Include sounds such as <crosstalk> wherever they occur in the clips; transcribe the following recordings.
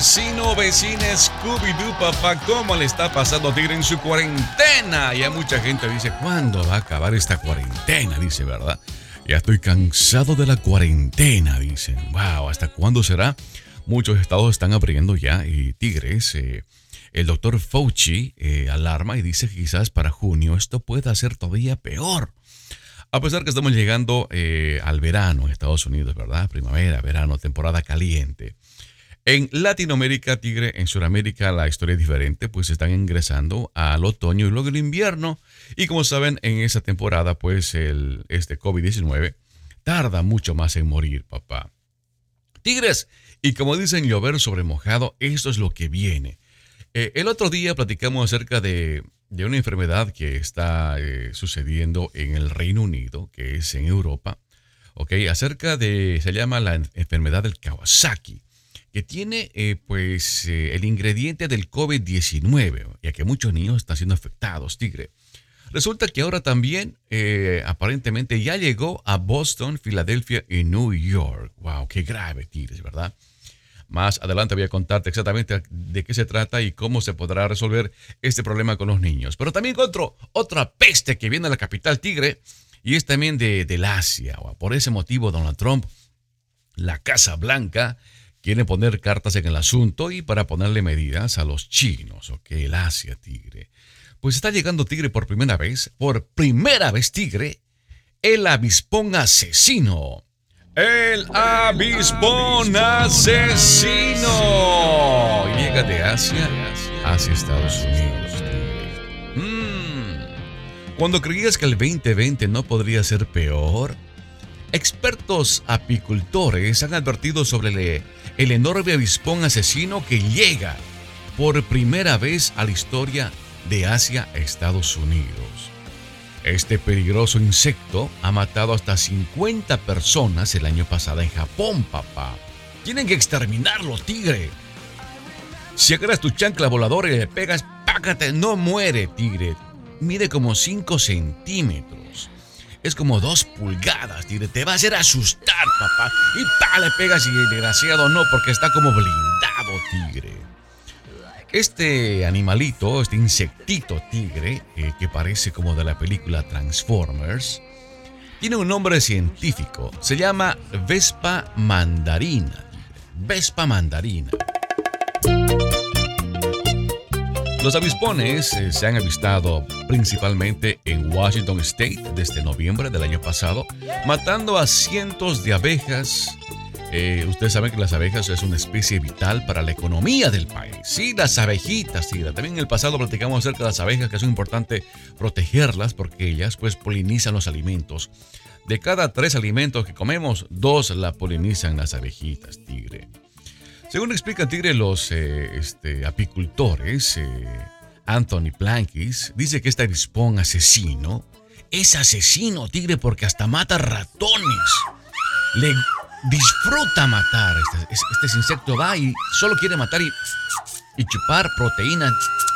Vecino, vecina, Scooby-Doo, papá, ¿cómo le está pasando Tigre en su cuarentena? Ya mucha gente dice, ¿cuándo va a acabar esta cuarentena? Dice, ¿verdad? Ya estoy cansado de la cuarentena, dicen. Wow, ¿hasta cuándo será? Muchos estados están abriendo ya y Tigres, eh, el doctor Fauci eh, alarma y dice que quizás para junio esto pueda ser todavía peor. A pesar que estamos llegando eh, al verano en Estados Unidos, ¿verdad? Primavera, verano, temporada caliente. En Latinoamérica, Tigre, en Sudamérica la historia es diferente, pues están ingresando al otoño y luego el invierno. Y como saben, en esa temporada, pues el, este COVID-19 tarda mucho más en morir, papá. Tigres, y como dicen llover sobre mojado, esto es lo que viene. Eh, el otro día platicamos acerca de de una enfermedad que está eh, sucediendo en el Reino Unido, que es en Europa, ¿ok? Acerca de, se llama la enfermedad del Kawasaki, que tiene eh, pues eh, el ingrediente del COVID-19, ya que muchos niños están siendo afectados, tigre. Resulta que ahora también aparentemente ya llegó a Boston, Filadelfia y New York. ¡Wow! ¡Qué grave, tigres, ¿verdad? Más adelante voy a contarte exactamente de qué se trata y cómo se podrá resolver este problema con los niños. Pero también encuentro otra peste que viene a la capital tigre y es también de, del Asia. Por ese motivo, Donald Trump, la Casa Blanca, quiere poner cartas en el asunto y para ponerle medidas a los chinos, ok, el Asia tigre. Pues está llegando tigre por primera vez, por primera vez tigre, el avispón asesino. El avispón asesino llega de Asia hacia Estados Unidos. Mm. Cuando creías que el 2020 no podría ser peor, expertos apicultores han advertido sobre el enorme avispón asesino que llega por primera vez a la historia de Asia a Estados Unidos. Este peligroso insecto ha matado hasta 50 personas el año pasado en Japón, papá. Tienen que exterminarlo, tigre. Si agarras tu chancla voladora y le pegas, págate, no muere, tigre. Mide como 5 centímetros. Es como 2 pulgadas, tigre. Te va a hacer asustar, papá. Y pa, le pegas y desgraciado no, porque está como blindado, tigre. Este animalito, este insectito tigre, eh, que parece como de la película Transformers, tiene un nombre científico. Se llama Vespa mandarina. Vespa mandarina. Los avispones eh, se han avistado principalmente en Washington State desde noviembre del año pasado, matando a cientos de abejas, eh, ustedes saben que las abejas es una especie vital para la economía del país. Sí, las abejitas, sí. También en el pasado platicamos acerca de las abejas, que es importante protegerlas porque ellas pues polinizan los alimentos. De cada tres alimentos que comemos, dos la polinizan las abejitas, tigre. Según explica Tigre, los eh, este, apicultores, eh, Anthony Plankis, dice que este avispón asesino es asesino, tigre, porque hasta mata ratones. Le disfruta matar. Este, este, insecto va y solo quiere matar y, y chupar proteínas,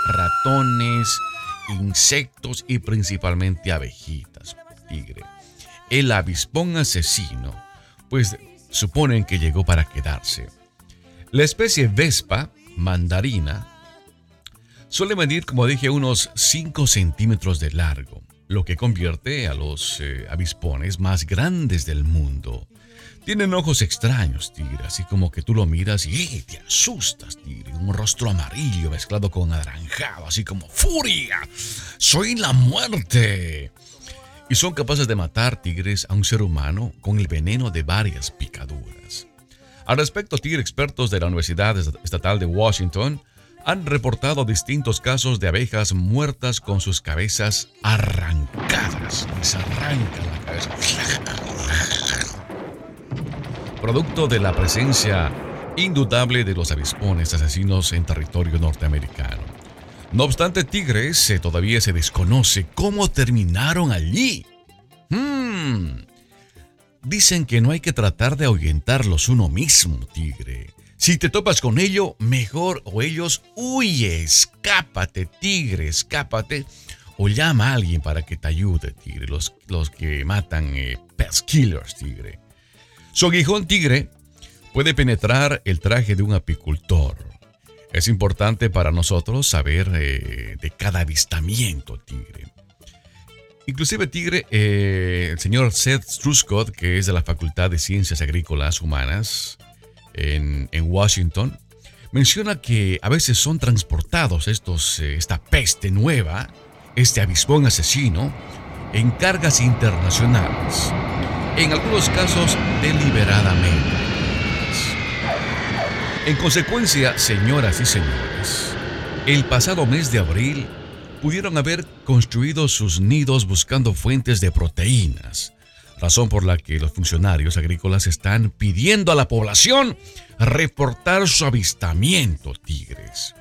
ratones, insectos y principalmente abejitas, tigre. El avispón asesino, pues suponen que llegó para quedarse. La especie Vespa mandarina suele medir, como dije, unos 5 centímetros de largo, lo que convierte a los eh, avispones más grandes del mundo. Tienen ojos extraños, tigre, así como que tú lo miras y te asustas, tigre. Un rostro amarillo mezclado con anaranjado, así como ¡Furia! ¡Soy la muerte! Y son capaces de matar tigres a un ser humano con el veneno de varias picaduras. Al respecto, tigre expertos de la Universidad Estatal de Washington han reportado distintos casos de abejas muertas con sus cabezas arrancadas. Les arrancan la cabeza producto de la presencia indudable de los avispones asesinos en territorio norteamericano. No obstante, Tigres eh, todavía se desconoce cómo terminaron allí. Hmm. Dicen que no hay que tratar de ahuyentarlos uno mismo, tigre. Si te topas con ello, mejor o ellos huye, escápate, tigre, escápate. O llama a alguien para que te ayude, tigre. Los, los que matan eh, pest killers, tigre. Su aguijón tigre puede penetrar el traje de un apicultor. Es importante para nosotros saber eh, de cada avistamiento, tigre. Inclusive, tigre, eh, el señor Seth Truscott, que es de la Facultad de Ciencias Agrícolas Humanas en, Washington, menciona que a veces son transportados estos, eh, esta peste nueva, este avispón asesino, en cargas internacionales, en algunos casos deliberadamente. En consecuencia, señoras y señores, el pasado mes de abril pudieron haber construido sus nidos buscando fuentes de proteínas, razón por la que los funcionarios agrícolas están pidiendo a la población reportar su avistamiento tigres.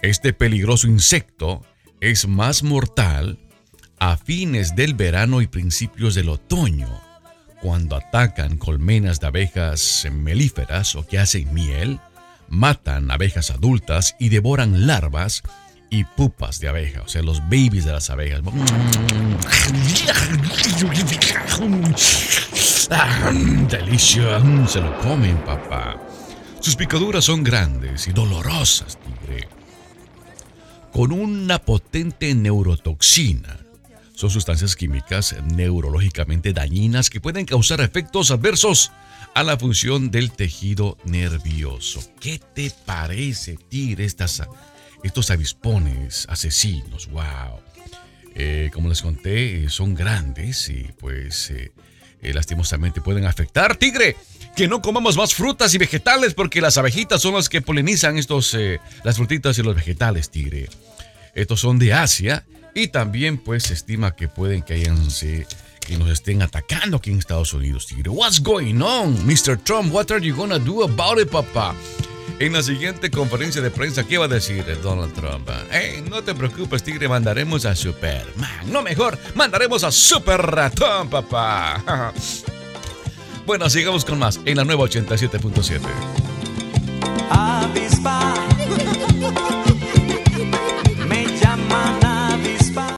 Este peligroso insecto es más mortal a fines del verano y principios del otoño, cuando atacan colmenas de abejas melíferas o que hacen miel, matan abejas adultas y devoran larvas y pupas de abeja, o sea, los babies de las abejas. <laughs> Delicia, se lo comen, papá. Sus picaduras son grandes y dolorosas, tigre. Con una potente neurotoxina. Son sustancias químicas neurológicamente dañinas que pueden causar efectos adversos a la función del tejido nervioso. ¿Qué te parece, Tigre, estas, estos avispones asesinos? ¡Wow! Eh, como les conté, eh, son grandes y pues eh, lastimosamente pueden afectar. Tigre, que no comamos más frutas y vegetales porque las abejitas son las que polinizan estos, las frutitas y los vegetales, tigre. Estos son de Asia y también pues se estima que pueden que hayan que nos estén atacando aquí en Estados Unidos, Tigre. What's going on, Mr. Trump? What are you gonna do about it, papá? En la siguiente conferencia de prensa, ¿qué va a decir Donald Trump? Hey, no te preocupes, Tigre, mandaremos a Superman. No mejor, mandaremos a Super Ratón, papá. <laughs> bueno, sigamos con más en la nueva 87.7.